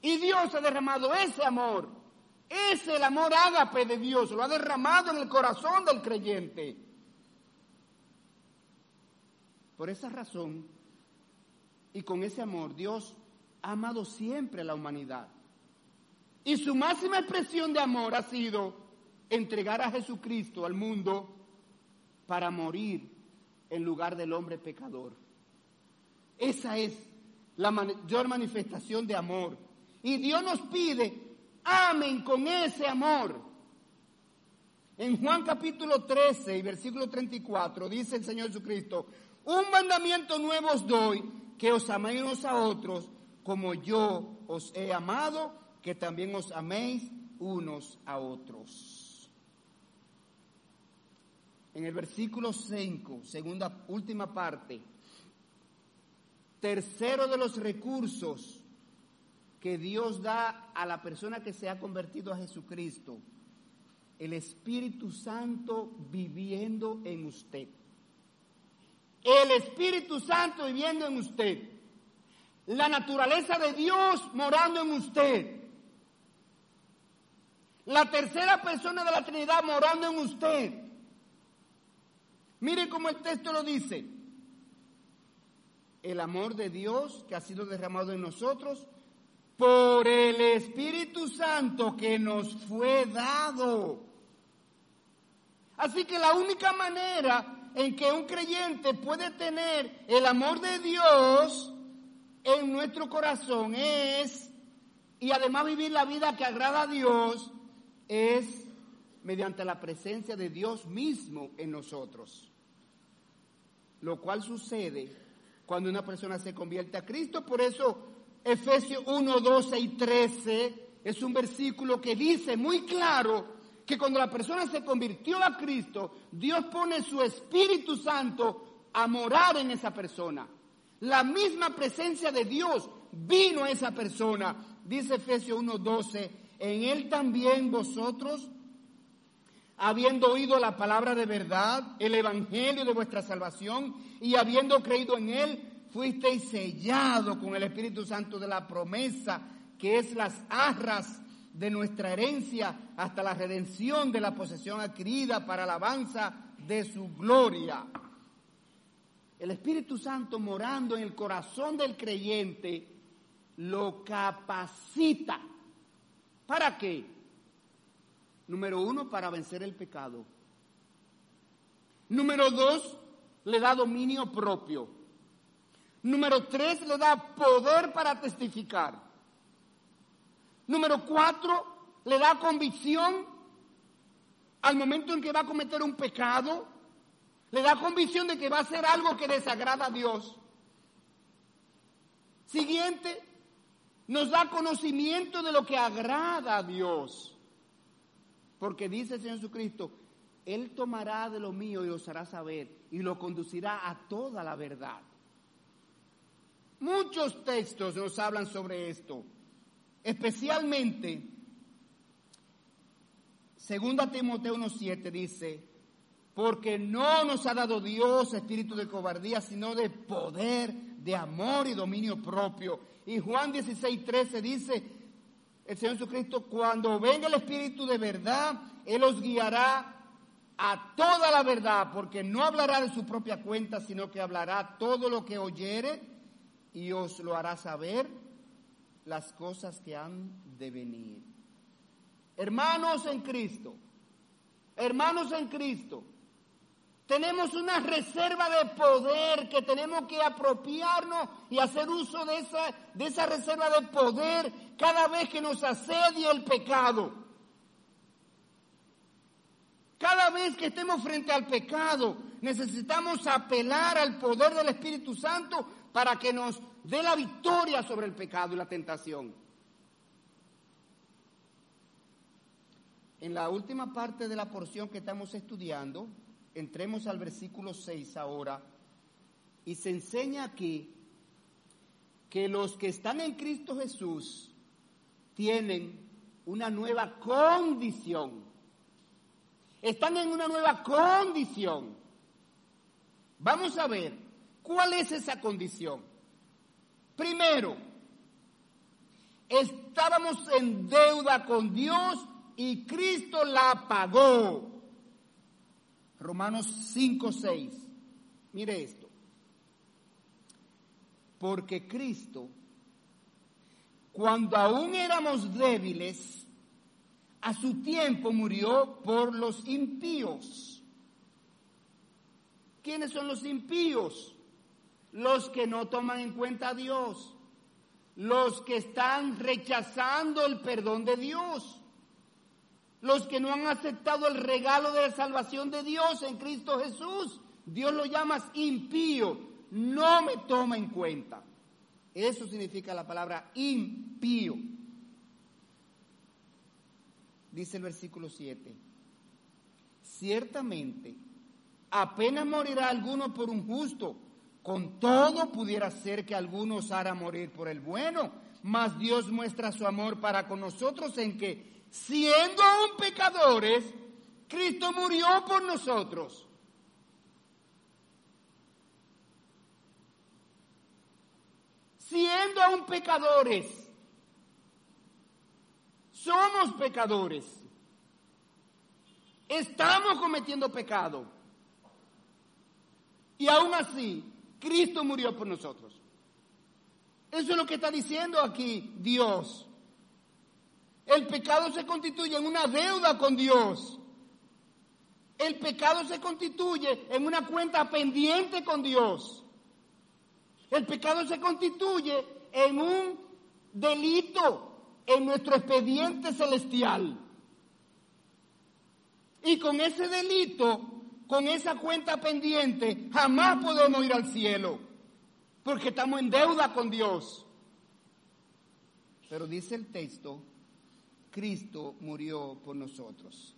Y Dios ha derramado ese amor. Es el amor ágape de Dios, lo ha derramado en el corazón del creyente. Por esa razón y con ese amor, Dios ha amado siempre a la humanidad. Y su máxima expresión de amor ha sido entregar a Jesucristo al mundo para morir en lugar del hombre pecador. Esa es la mayor manifestación de amor. Y Dios nos pide, amen con ese amor. En Juan capítulo 13 y versículo 34 dice el Señor Jesucristo, un mandamiento nuevo os doy, que os améis unos a otros, como yo os he amado, que también os améis unos a otros. En el versículo 5, segunda, última parte, tercero de los recursos que Dios da a la persona que se ha convertido a Jesucristo, el Espíritu Santo viviendo en usted. El Espíritu Santo viviendo en usted. La naturaleza de Dios morando en usted. La tercera persona de la Trinidad morando en usted. Mire cómo el texto lo dice. El amor de Dios que ha sido derramado en nosotros por el Espíritu Santo que nos fue dado. Así que la única manera en que un creyente puede tener el amor de Dios en nuestro corazón es, y además vivir la vida que agrada a Dios, es mediante la presencia de Dios mismo en nosotros. Lo cual sucede cuando una persona se convierte a Cristo. Por eso Efesios 1, 12 y 13 es un versículo que dice muy claro que cuando la persona se convirtió a Cristo, Dios pone su Espíritu Santo a morar en esa persona. La misma presencia de Dios vino a esa persona. Dice Efesios 1:12, en Él también vosotros, habiendo oído la palabra de verdad, el Evangelio de vuestra salvación, y habiendo creído en Él, fuisteis sellados con el Espíritu Santo de la promesa, que es las arras de nuestra herencia hasta la redención de la posesión adquirida para alabanza de su gloria. El Espíritu Santo morando en el corazón del creyente lo capacita. ¿Para qué? Número uno, para vencer el pecado. Número dos, le da dominio propio. Número tres, le da poder para testificar. Número cuatro, le da convicción al momento en que va a cometer un pecado. Le da convicción de que va a hacer algo que desagrada a Dios. Siguiente, nos da conocimiento de lo que agrada a Dios. Porque dice el Señor Jesucristo, Él tomará de lo mío y os hará saber y lo conducirá a toda la verdad. Muchos textos nos hablan sobre esto. Especialmente, segunda Timoteo 1.7 dice, porque no nos ha dado Dios espíritu de cobardía, sino de poder, de amor y dominio propio. Y Juan 16.13 dice, el Señor Jesucristo, cuando venga el Espíritu de verdad, Él os guiará a toda la verdad, porque no hablará de su propia cuenta, sino que hablará todo lo que oyere y os lo hará saber las cosas que han de venir. Hermanos en Cristo, hermanos en Cristo, tenemos una reserva de poder que tenemos que apropiarnos y hacer uso de esa, de esa reserva de poder cada vez que nos asedia el pecado. Cada vez que estemos frente al pecado, necesitamos apelar al poder del Espíritu Santo para que nos dé la victoria sobre el pecado y la tentación. En la última parte de la porción que estamos estudiando, entremos al versículo 6 ahora, y se enseña aquí que los que están en Cristo Jesús tienen una nueva condición. Están en una nueva condición. Vamos a ver, ¿cuál es esa condición? Primero, estábamos en deuda con Dios y Cristo la pagó. Romanos 5, 6. Mire esto. Porque Cristo, cuando aún éramos débiles, a su tiempo murió por los impíos. ¿Quiénes son los impíos? Los que no toman en cuenta a Dios, los que están rechazando el perdón de Dios, los que no han aceptado el regalo de la salvación de Dios en Cristo Jesús. Dios lo llama impío, no me toma en cuenta. Eso significa la palabra impío. Dice el versículo 7. Ciertamente, apenas morirá alguno por un justo, con todo pudiera ser que alguno osara morir por el bueno, mas Dios muestra su amor para con nosotros en que, siendo aún pecadores, Cristo murió por nosotros. siendo aún pecadores. Somos pecadores. Estamos cometiendo pecado. Y aún así, Cristo murió por nosotros. Eso es lo que está diciendo aquí Dios. El pecado se constituye en una deuda con Dios. El pecado se constituye en una cuenta pendiente con Dios. El pecado se constituye en un delito en nuestro expediente celestial. Y con ese delito, con esa cuenta pendiente, jamás podemos ir al cielo, porque estamos en deuda con Dios. Pero dice el texto, Cristo murió por nosotros.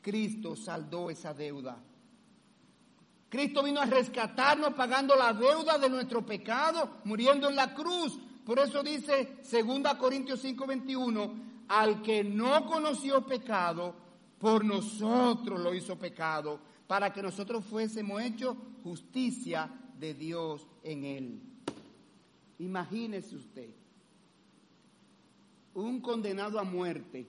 Cristo saldó esa deuda. Cristo vino a rescatarnos pagando la deuda de nuestro pecado, muriendo en la cruz. Por eso dice 2 Corintios 5:21, al que no conoció pecado, por nosotros lo hizo pecado, para que nosotros fuésemos hechos justicia de Dios en él. Imagínese usted, un condenado a muerte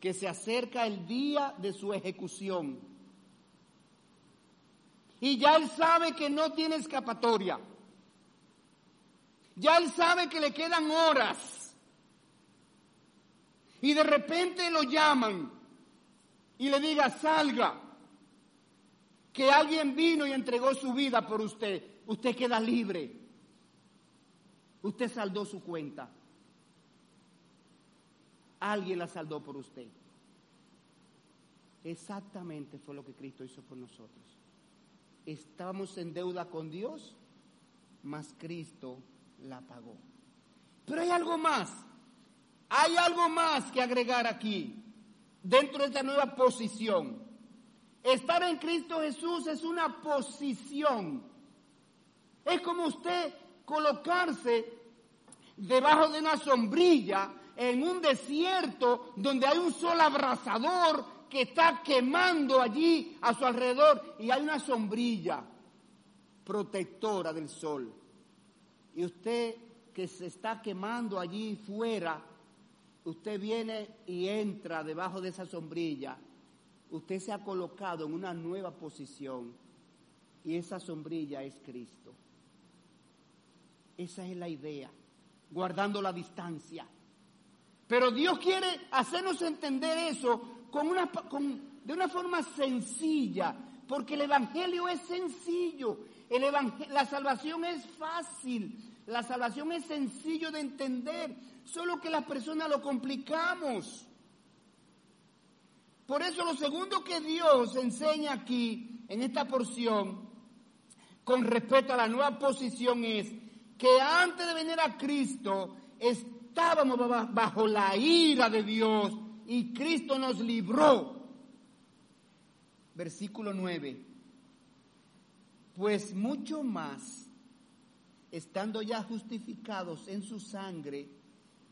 que se acerca el día de su ejecución y ya él sabe que no tiene escapatoria. Ya él sabe que le quedan horas. Y de repente lo llaman y le diga, salga, que alguien vino y entregó su vida por usted. Usted queda libre. Usted saldó su cuenta. Alguien la saldó por usted. Exactamente fue lo que Cristo hizo por nosotros estábamos en deuda con Dios, mas Cristo la pagó. Pero hay algo más, hay algo más que agregar aquí, dentro de esta nueva posición. Estar en Cristo Jesús es una posición. Es como usted colocarse debajo de una sombrilla en un desierto donde hay un sol abrasador que está quemando allí a su alrededor y hay una sombrilla protectora del sol. Y usted que se está quemando allí fuera, usted viene y entra debajo de esa sombrilla. Usted se ha colocado en una nueva posición y esa sombrilla es Cristo. Esa es la idea, guardando la distancia. Pero Dios quiere hacernos entender eso con una, de una forma sencilla, porque el Evangelio es sencillo, el la salvación es fácil, la salvación es sencillo de entender, solo que las personas lo complicamos. Por eso lo segundo que Dios enseña aquí, en esta porción, con respecto a la nueva posición, es que antes de venir a Cristo estábamos bajo la ira de Dios y Cristo nos libró. Versículo 9. Pues mucho más, estando ya justificados en su sangre,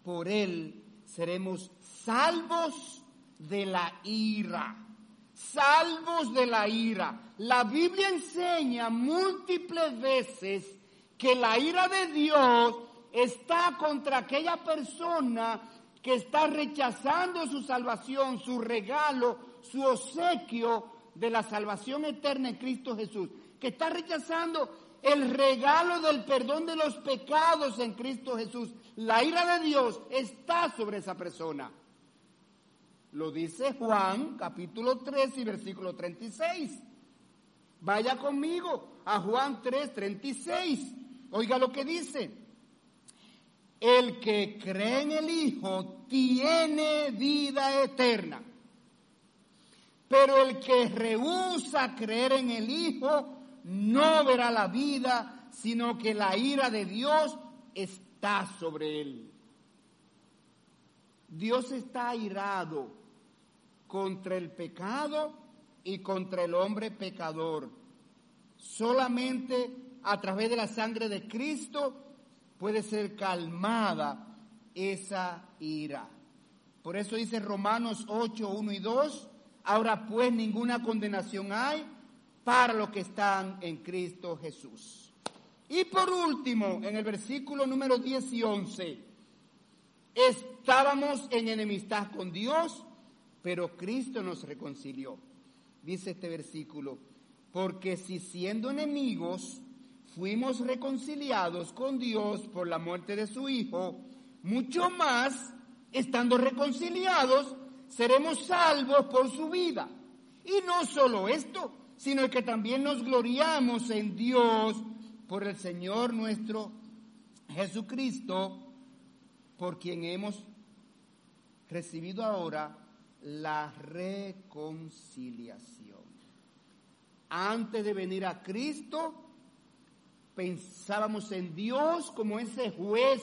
por él seremos salvos de la ira. Salvos de la ira. La Biblia enseña múltiples veces que la ira de Dios está contra aquella persona que está rechazando su salvación, su regalo, su obsequio de la salvación eterna en Cristo Jesús, que está rechazando el regalo del perdón de los pecados en Cristo Jesús. La ira de Dios está sobre esa persona. Lo dice Juan capítulo 3 y versículo 36. Vaya conmigo a Juan 3, 36. Oiga lo que dice. El que cree en el Hijo tiene vida eterna. Pero el que rehúsa creer en el Hijo no verá la vida, sino que la ira de Dios está sobre él. Dios está airado contra el pecado y contra el hombre pecador. Solamente a través de la sangre de Cristo puede ser calmada esa ira. Por eso dice Romanos 8, 1 y 2, ahora pues ninguna condenación hay para los que están en Cristo Jesús. Y por último, en el versículo número 10 y 11, estábamos en enemistad con Dios, pero Cristo nos reconcilió. Dice este versículo, porque si siendo enemigos fuimos reconciliados con Dios por la muerte de su Hijo, mucho más, estando reconciliados, seremos salvos por su vida. Y no solo esto, sino que también nos gloriamos en Dios por el Señor nuestro Jesucristo, por quien hemos recibido ahora la reconciliación. Antes de venir a Cristo, pensábamos en Dios como ese juez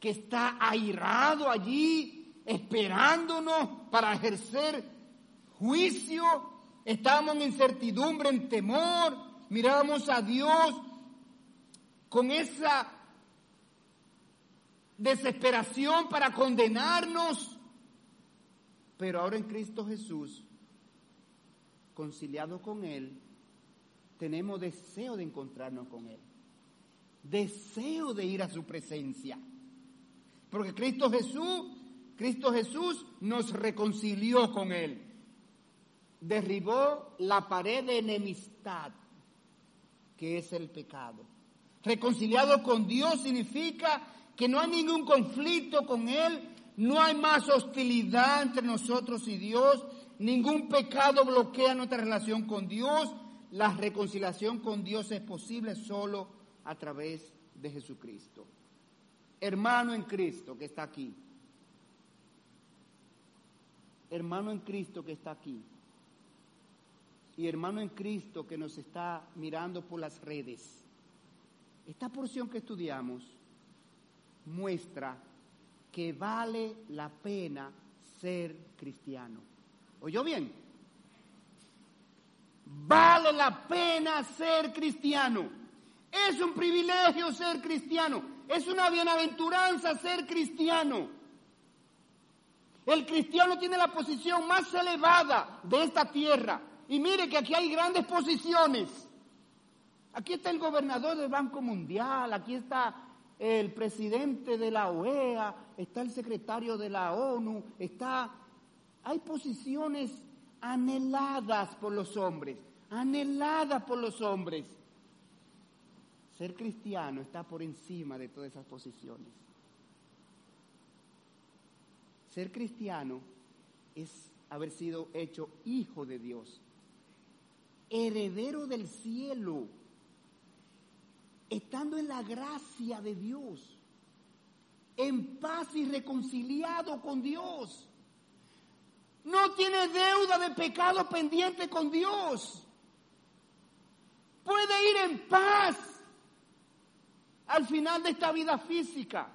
que está airado allí, esperándonos para ejercer juicio. Estábamos en incertidumbre, en temor, mirábamos a Dios con esa desesperación para condenarnos. Pero ahora en Cristo Jesús, conciliado con Él, tenemos deseo de encontrarnos con Él. Deseo de ir a su presencia. Porque Cristo Jesús, Cristo Jesús nos reconcilió con Él. Derribó la pared de enemistad que es el pecado. Reconciliado con Dios significa que no hay ningún conflicto con Él, no hay más hostilidad entre nosotros y Dios, ningún pecado bloquea nuestra relación con Dios. La reconciliación con Dios es posible solo a través de Jesucristo. Hermano en Cristo que está aquí. Hermano en Cristo que está aquí. Y hermano en Cristo que nos está mirando por las redes. Esta porción que estudiamos muestra que vale la pena ser cristiano. ¿Oyó bien? Vale la pena ser cristiano. Es un privilegio ser cristiano. Es una bienaventuranza ser cristiano. El cristiano tiene la posición más elevada de esta tierra. Y mire que aquí hay grandes posiciones. Aquí está el gobernador del Banco Mundial, aquí está el presidente de la OEA, está el secretario de la ONU, está... Hay posiciones anheladas por los hombres, anheladas por los hombres. Ser cristiano está por encima de todas esas posiciones. Ser cristiano es haber sido hecho hijo de Dios, heredero del cielo estando en la gracia de Dios, en paz y reconciliado con Dios. No tiene deuda de pecado pendiente con Dios. Puede ir en paz al final de esta vida física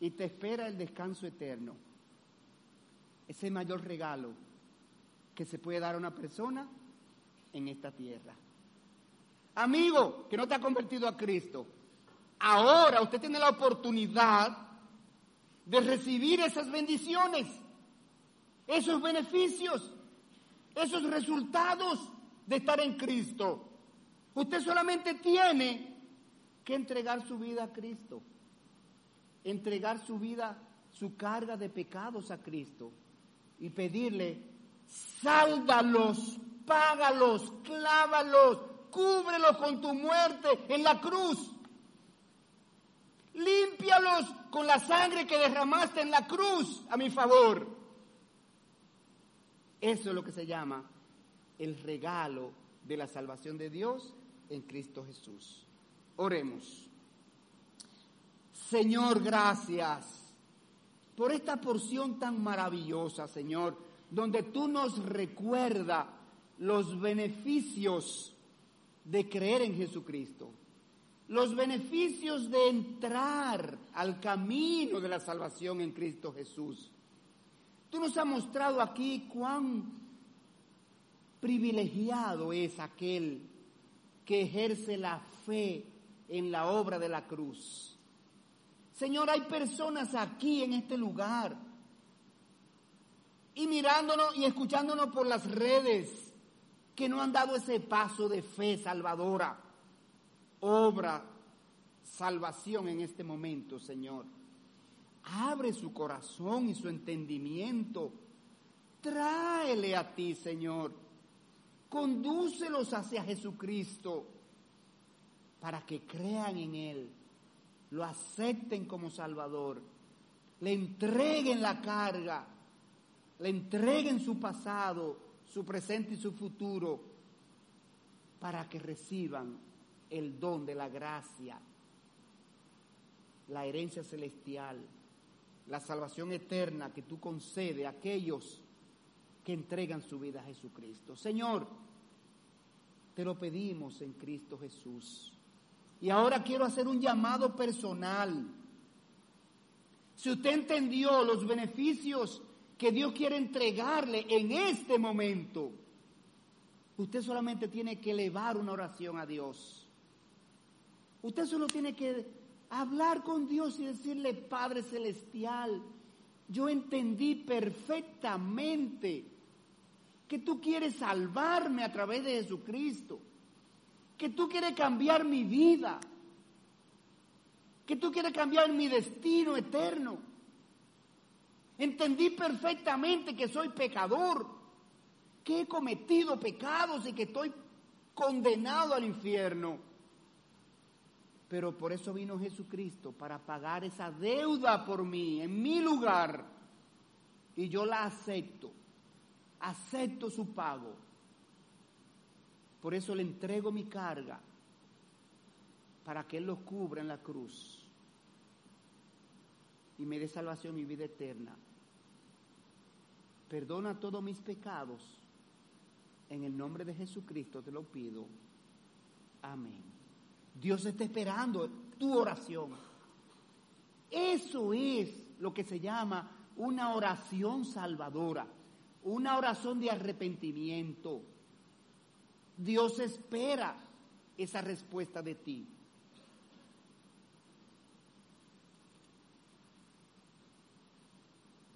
y te espera el descanso eterno. Ese mayor regalo que se puede dar a una persona en esta tierra. Amigo que no te ha convertido a Cristo, ahora usted tiene la oportunidad de recibir esas bendiciones, esos beneficios, esos resultados de estar en Cristo. Usted solamente tiene que entregar su vida a Cristo, entregar su vida, su carga de pecados a Cristo y pedirle, sálvalos, págalos, clávalos, cúbrelos con tu muerte en la cruz. Límpialos con la sangre que derramaste en la cruz a mi favor. Eso es lo que se llama el regalo de la salvación de Dios en Cristo Jesús. Oremos. Señor, gracias por esta porción tan maravillosa, Señor, donde tú nos recuerdas los beneficios de creer en Jesucristo, los beneficios de entrar al camino de la salvación en Cristo Jesús. Tú nos has mostrado aquí cuán privilegiado es aquel que ejerce la fe en la obra de la cruz. Señor, hay personas aquí en este lugar y mirándonos y escuchándonos por las redes que no han dado ese paso de fe salvadora. Obra salvación en este momento, Señor. Abre su corazón y su entendimiento. Tráele a ti, Señor condúcelos hacia Jesucristo para que crean en Él, lo acepten como Salvador, le entreguen la carga, le entreguen su pasado, su presente y su futuro, para que reciban el don de la gracia, la herencia celestial, la salvación eterna que tú concedes a aquellos que entregan su vida a Jesucristo. Señor, te lo pedimos en Cristo Jesús. Y ahora quiero hacer un llamado personal. Si usted entendió los beneficios que Dios quiere entregarle en este momento, usted solamente tiene que elevar una oración a Dios. Usted solo tiene que hablar con Dios y decirle, Padre Celestial, yo entendí perfectamente que tú quieres salvarme a través de Jesucristo, que tú quieres cambiar mi vida, que tú quieres cambiar mi destino eterno. Entendí perfectamente que soy pecador, que he cometido pecados y que estoy condenado al infierno. Pero por eso vino Jesucristo, para pagar esa deuda por mí, en mi lugar. Y yo la acepto. Acepto su pago. Por eso le entrego mi carga, para que Él lo cubra en la cruz. Y me dé salvación y vida eterna. Perdona todos mis pecados. En el nombre de Jesucristo te lo pido. Amén. Dios está esperando tu oración. Eso es lo que se llama una oración salvadora, una oración de arrepentimiento. Dios espera esa respuesta de ti.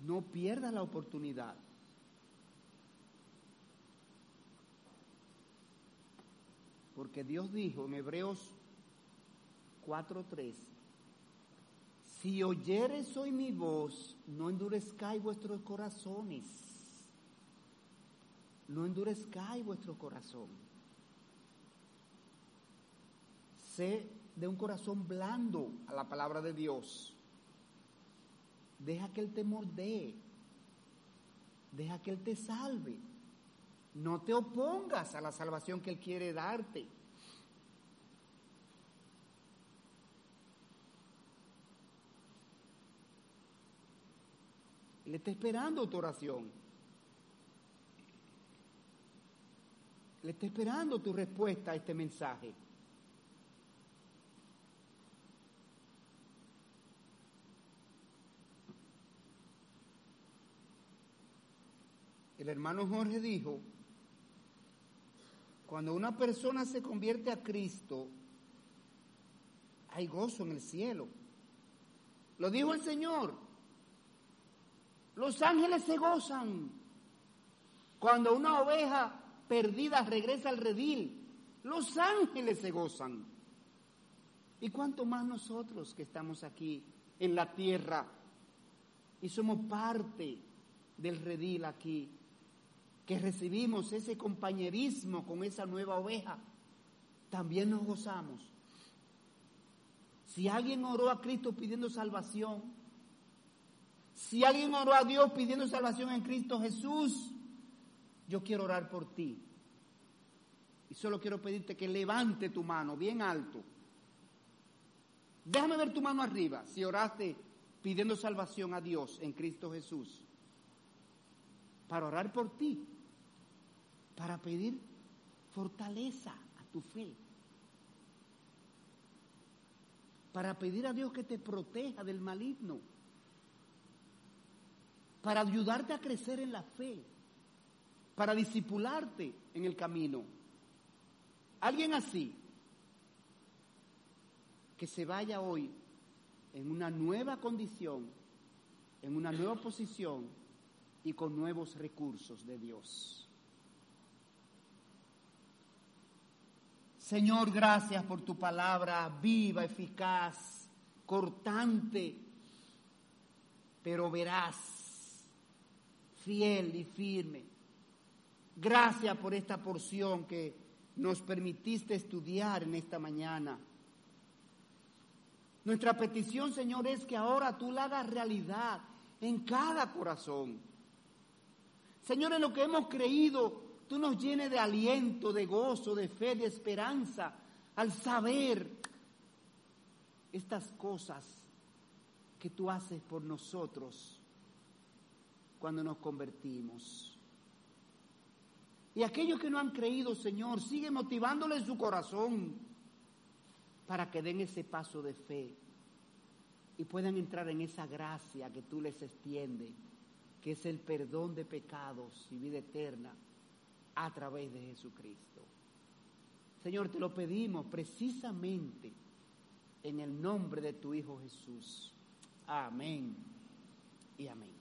No pierdas la oportunidad. Porque Dios dijo en Hebreos 4.3. Si oyeres hoy mi voz, no endurezcáis vuestros corazones. No endurezcáis vuestro corazón. Sé de un corazón blando a la palabra de Dios. Deja que Él te mordee. Deja que Él te salve. No te opongas a la salvación que Él quiere darte. Él está esperando tu oración. Él está esperando tu respuesta a este mensaje. El hermano Jorge dijo, cuando una persona se convierte a Cristo, hay gozo en el cielo. Lo dijo el Señor. Los ángeles se gozan cuando una oveja perdida regresa al redil. Los ángeles se gozan. ¿Y cuánto más nosotros que estamos aquí en la tierra y somos parte del redil aquí, que recibimos ese compañerismo con esa nueva oveja? también nos gozamos. Si alguien oró a Cristo pidiendo salvación, si alguien oró a Dios pidiendo salvación en Cristo Jesús, yo quiero orar por ti. Y solo quiero pedirte que levante tu mano bien alto. Déjame ver tu mano arriba si oraste pidiendo salvación a Dios en Cristo Jesús. Para orar por ti. Para pedir fortaleza a tu fe. Para pedir a Dios que te proteja del maligno. Para ayudarte a crecer en la fe. Para discipularte en el camino. Alguien así que se vaya hoy en una nueva condición, en una nueva posición y con nuevos recursos de Dios. Señor, gracias por tu palabra viva, eficaz, cortante, pero veraz, fiel y firme. Gracias por esta porción que nos permitiste estudiar en esta mañana. Nuestra petición, Señor, es que ahora tú la hagas realidad en cada corazón. Señor, en lo que hemos creído, tú nos llenes de aliento, de gozo, de fe, de esperanza, al saber estas cosas que tú haces por nosotros cuando nos convertimos. Y aquellos que no han creído, Señor, sigue motivándoles su corazón para que den ese paso de fe y puedan entrar en esa gracia que tú les extiendes, que es el perdón de pecados y vida eterna a través de Jesucristo. Señor, te lo pedimos precisamente en el nombre de tu Hijo Jesús. Amén y amén.